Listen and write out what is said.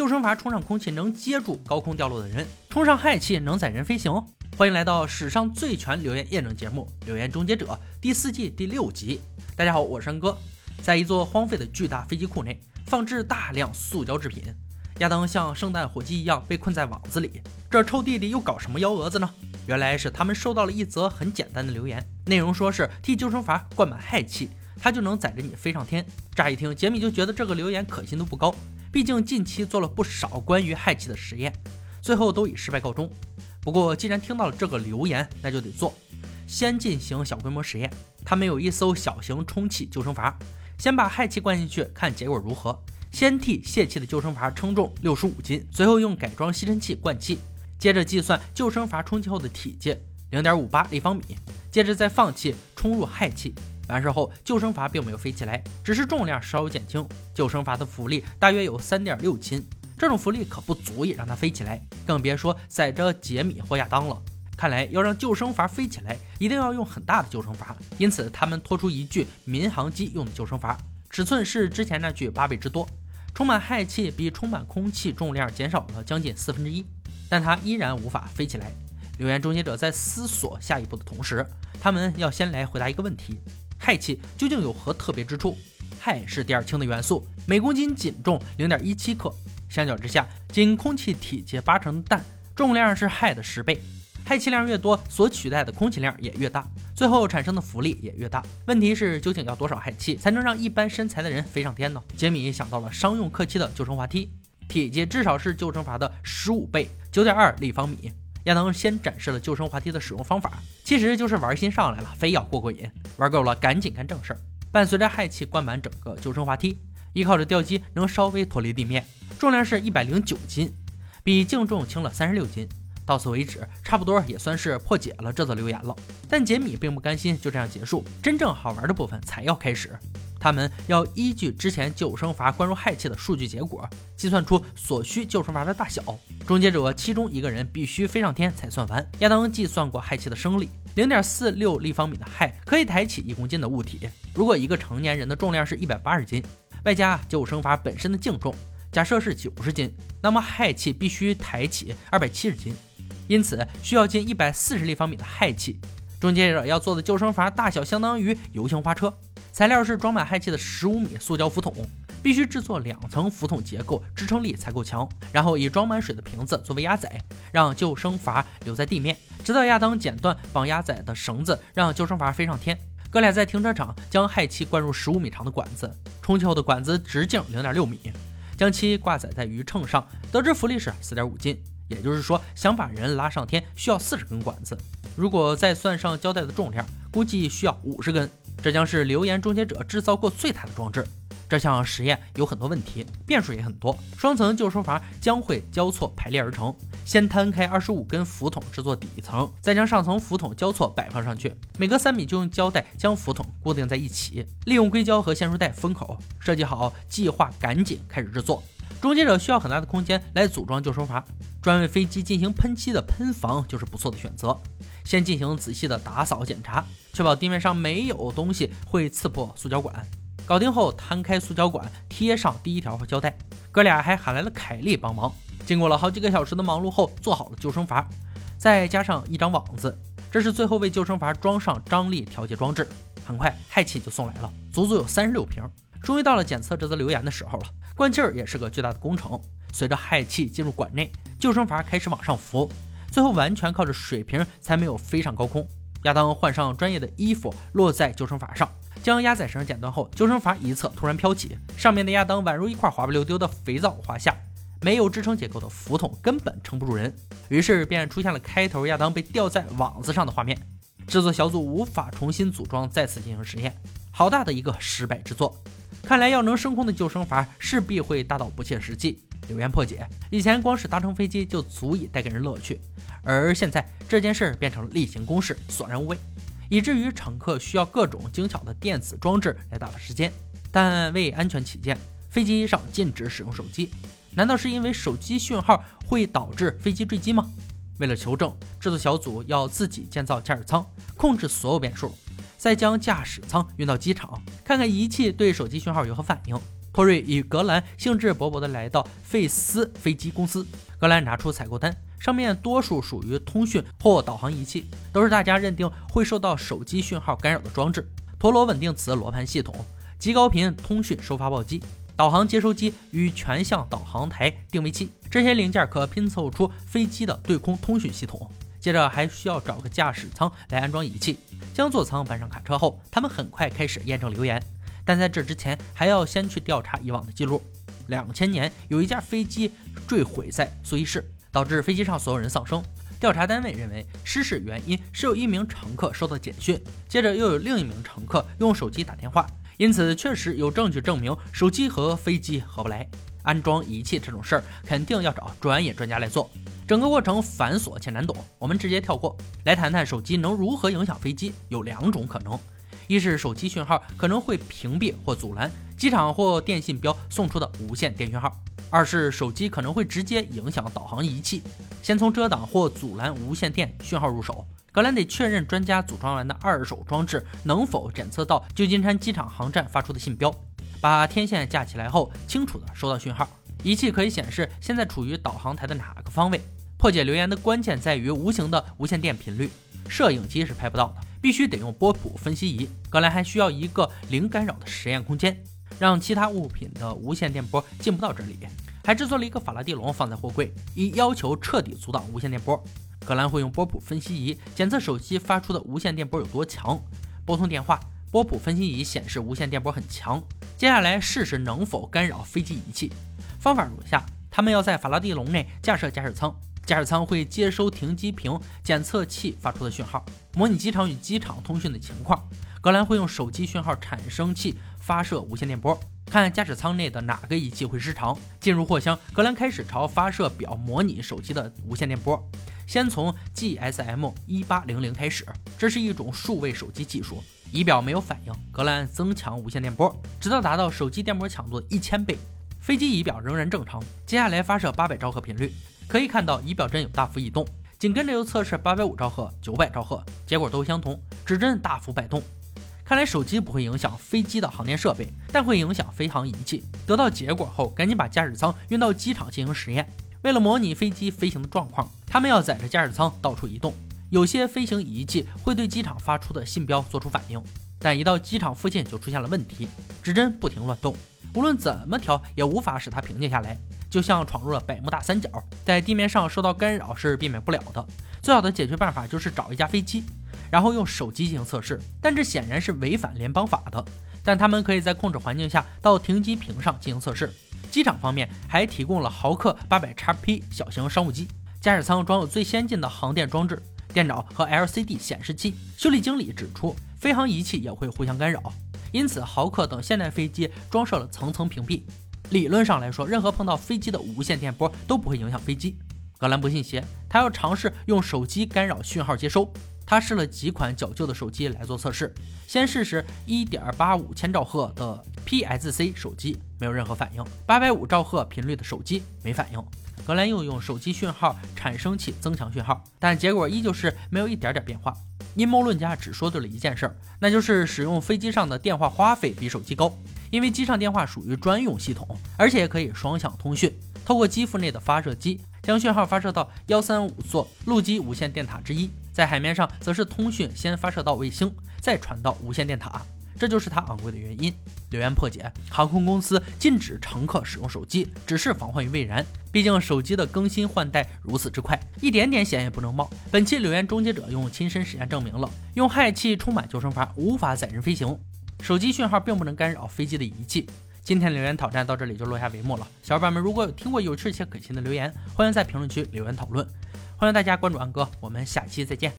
救生筏冲上空气能接住高空掉落的人，冲上氦气能载人飞行。欢迎来到史上最全留言验证节目《留言终结者》第四季第六集。大家好，我是山哥。在一座荒废的巨大飞机库内，放置大量塑胶制品。亚当像圣诞火鸡一样被困在网子里，这臭弟弟又搞什么幺蛾子呢？原来是他们收到了一则很简单的留言，内容说是替救生筏灌满氦气，它就能载着你飞上天。乍一听，杰米就觉得这个留言可信度不高。毕竟近期做了不少关于氦气的实验，最后都以失败告终。不过既然听到了这个留言，那就得做，先进行小规模实验。他们有一艘小型充气救生筏，先把氦气灌进去，看结果如何。先替泄气的救生筏称重六十五斤，随后用改装吸尘器灌气，接着计算救生筏充气后的体积零点五八立方米，接着再放气充入氦气。完事后，救生筏并没有飞起来，只是重量稍有减轻。救生筏的浮力大约有三点六斤，这种浮力可不足以让它飞起来，更别说载着杰米或亚当了。看来要让救生筏飞起来，一定要用很大的救生筏。因此，他们拖出一具民航机用的救生筏，尺寸是之前那具八倍之多，充满氦气比充满空气重量减少了将近四分之一，但它依然无法飞起来。留言终结者在思索下一步的同时，他们要先来回答一个问题。氦气究竟有何特别之处？氦是第二轻的元素，每公斤仅重零点一七克。相较之下，仅空气体积八成的氮重量是氦的十倍。氦气量越多，所取代的空气量也越大，最后产生的浮力也越大。问题是，究竟要多少氦气才能让一般身材的人飞上天呢？杰米想到了商用客机的救生滑梯，体积至少是救生筏的十五倍，九点二立方米。亚当先展示了救生滑梯的使用方法，其实就是玩心上来了，非要过过瘾。玩够了，赶紧干正事儿。伴随着氦气灌满整个救生滑梯，依靠着吊机能稍微脱离地面，重量是一百零九斤，比净重轻了三十六斤。到此为止，差不多也算是破解了这则留言了。但杰米并不甘心就这样结束，真正好玩的部分才要开始。他们要依据之前救生筏灌入氦气的数据结果，计算出所需救生筏的大小。终结者其中一个人必须飞上天才算完。亚当计算过氦气的升力，零点四六立方米的氦可以抬起一公斤的物体。如果一个成年人的重量是一百八十斤，外加救生筏本身的净重，假设是九十斤，那么氦气必须抬起二百七十斤，因此需要近一百四十立方米的氦气。终结者要做的救生筏大小相当于游行花车。材料是装满氦气的十五米塑胶浮筒，必须制作两层浮筒结构，支撑力才够强。然后以装满水的瓶子作为压载，让救生筏留在地面，直到亚当剪断绑压载的绳子，让救生筏飞上天。哥俩在停车场将氦气灌入十五米长的管子，充气后的管子直径零点六米，将其挂载在鱼秤上，得知浮力是四点五斤。也就是说，想把人拉上天需要四十根管子，如果再算上胶带的重量，估计需要五十根。这将是流言终结者制造过最大的装置。这项实验有很多问题，变数也很多。双层救生筏将会交错排列而成，先摊开二十五根浮筒制作底层，再将上层浮筒交错摆放上去，每隔三米就用胶带将浮筒固定在一起，利用硅胶和线束带封口。设计好计划，赶紧开始制作。终结者需要很大的空间来组装救生筏，专为飞机进行喷漆的喷房就是不错的选择。先进行仔细的打扫检查，确保地面上没有东西会刺破塑胶管。搞定后，摊开塑胶管，贴上第一条胶带。哥俩还喊来了凯莉帮忙。经过了好几个小时的忙碌后，做好了救生筏，再加上一张网子，这是最后为救生筏装上张力调节装置。很快，氦气就送来了，足足有三十六瓶。终于到了检测这则留言的时候了。灌气儿也是个巨大的工程。随着氦气进入管内，救生筏开始往上浮，最后完全靠着水平才没有飞上高空。亚当换上专业的衣服，落在救生筏上，将压载绳剪断后，救生筏一侧突然飘起，上面的亚当宛如一块滑不溜丢的肥皂滑下，没有支撑结构的浮筒根本撑不住人，于是便出现了开头亚当被吊在网子上的画面。制作小组无法重新组装，再次进行实验，好大的一个失败之作。看来要能升空的救生筏势必会大到不切实际。留言破解：以前光是搭乘飞机就足以带给人乐趣，而现在这件事变成了例行公事，索然无味，以至于乘客需要各种精巧的电子装置来打发时间。但为安全起见，飞机上禁止使用手机。难道是因为手机讯号会导致飞机坠机吗？为了求证，制作小组要自己建造驾驶舱，控制所有变数。再将驾驶舱运到机场，看看仪器对手机讯号有何反应。托瑞与格兰兴致勃勃地来到费斯飞机公司。格兰拿出采购单，上面多数属于通讯或导航仪器，都是大家认定会受到手机讯号干扰的装置：陀螺稳定磁罗盘系统、极高频通讯收发报机、导航接收机与全向导航台定位器。这些零件可拼凑出飞机的对空通讯系统。接着还需要找个驾驶舱来安装仪器。将座舱搬上卡车后，他们很快开始验证留言。但在这之前，还要先去调查以往的记录。两千年，有一架飞机坠毁在苏伊士，导致飞机上所有人丧生。调查单位认为，失事原因是有一名乘客收到简讯，接着又有另一名乘客用手机打电话，因此确实有证据证明手机和飞机合不来。安装仪器这种事儿，肯定要找专业专家来做，整个过程繁琐且难懂。我们直接跳过来谈谈手机能如何影响飞机。有两种可能。一是手机讯号可能会屏蔽或阻拦机场或电信标送出的无线电讯号；二是手机可能会直接影响导航仪器。先从遮挡或阻拦无线电讯号入手。格兰得确认专家组装完的二手装置能否检测到旧金山机场航站发出的信标。把天线架起来后，清楚地收到讯号，仪器可以显示现在处于导航台的哪个方位。破解留言的关键在于无形的无线电频率，摄影机是拍不到的。必须得用波谱分析仪。格兰还需要一个零干扰的实验空间，让其他物品的无线电波进不到这里。还制作了一个法拉第笼放在货柜，以要求彻底阻挡无线电波。格兰会用波谱分析仪检测手机发出的无线电波有多强。拨通电话，波谱分析仪显示无线电波很强。接下来试试能否干扰飞机仪器。方法如下：他们要在法拉第笼内架设驾驶舱。驾驶舱会接收停机坪检测器发出的讯号，模拟机场与机场通讯的情况。格兰会用手机讯号产生器发射无线电波，看驾驶舱内的哪个仪器会失常。进入货箱，格兰开始朝发射表模拟手机的无线电波。先从 GSM 一八零零开始，这是一种数位手机技术。仪表没有反应，格兰增强无线电波，直到达到手机电波强度的一千倍。飞机仪表仍然正常。接下来发射八百兆赫频率。可以看到仪表针有大幅移动，紧跟着又测试八百五兆赫、九百兆赫，结果都相同，指针大幅摆动。看来手机不会影响飞机的航天设备，但会影响飞行仪器。得到结果后，赶紧把驾驶舱运到机场进行实验。为了模拟飞机飞行的状况，他们要载着驾驶舱到处移动。有些飞行仪器会对机场发出的信标做出反应，但一到机场附近就出现了问题，指针不停乱动，无论怎么调也无法使它平静下来。就像闯入了百慕大三角，在地面上受到干扰是避免不了的。最好的解决办法就是找一架飞机，然后用手机进行测试。但这显然是违反联邦法的。但他们可以在控制环境下到停机坪上进行测试。机场方面还提供了豪客八百叉 P 小型商务机，驾驶舱装有最先进的航电装置、电脑和 LCD 显示器。修理经理指出，飞行仪器也会互相干扰，因此豪客等现代飞机装设了层层屏蔽。理论上来说，任何碰到飞机的无线电波都不会影响飞机。格兰不信邪，他要尝试用手机干扰讯号接收。他试了几款较旧的手机来做测试，先试试1.85千兆赫的 PSC 手机，没有任何反应；850兆赫频率的手机没反应。格兰又用手机讯号产生器增强讯号，但结果依旧是没有一点点变化。阴谋论家只说对了一件事，那就是使用飞机上的电话花费比手机高。因为机上电话属于专用系统，而且也可以双向通讯，透过机腹内的发射机将讯号发射到幺三五座陆基无线电塔之一，在海面上则是通讯先发射到卫星，再传到无线电塔，这就是它昂贵的原因。留言破解：航空公司禁止乘客使用手机，只是防患于未然。毕竟手机的更新换代如此之快，一点点险也不能冒。本期留言终结者用亲身实验证明了，用氦气充满救生筏无法载人飞行。手机讯号并不能干扰飞机的仪器。今天留言挑战到这里就落下帷幕了。小伙伴们如果有听过有趣且可信的留言，欢迎在评论区留言讨论。欢迎大家关注安哥，我们下期再见。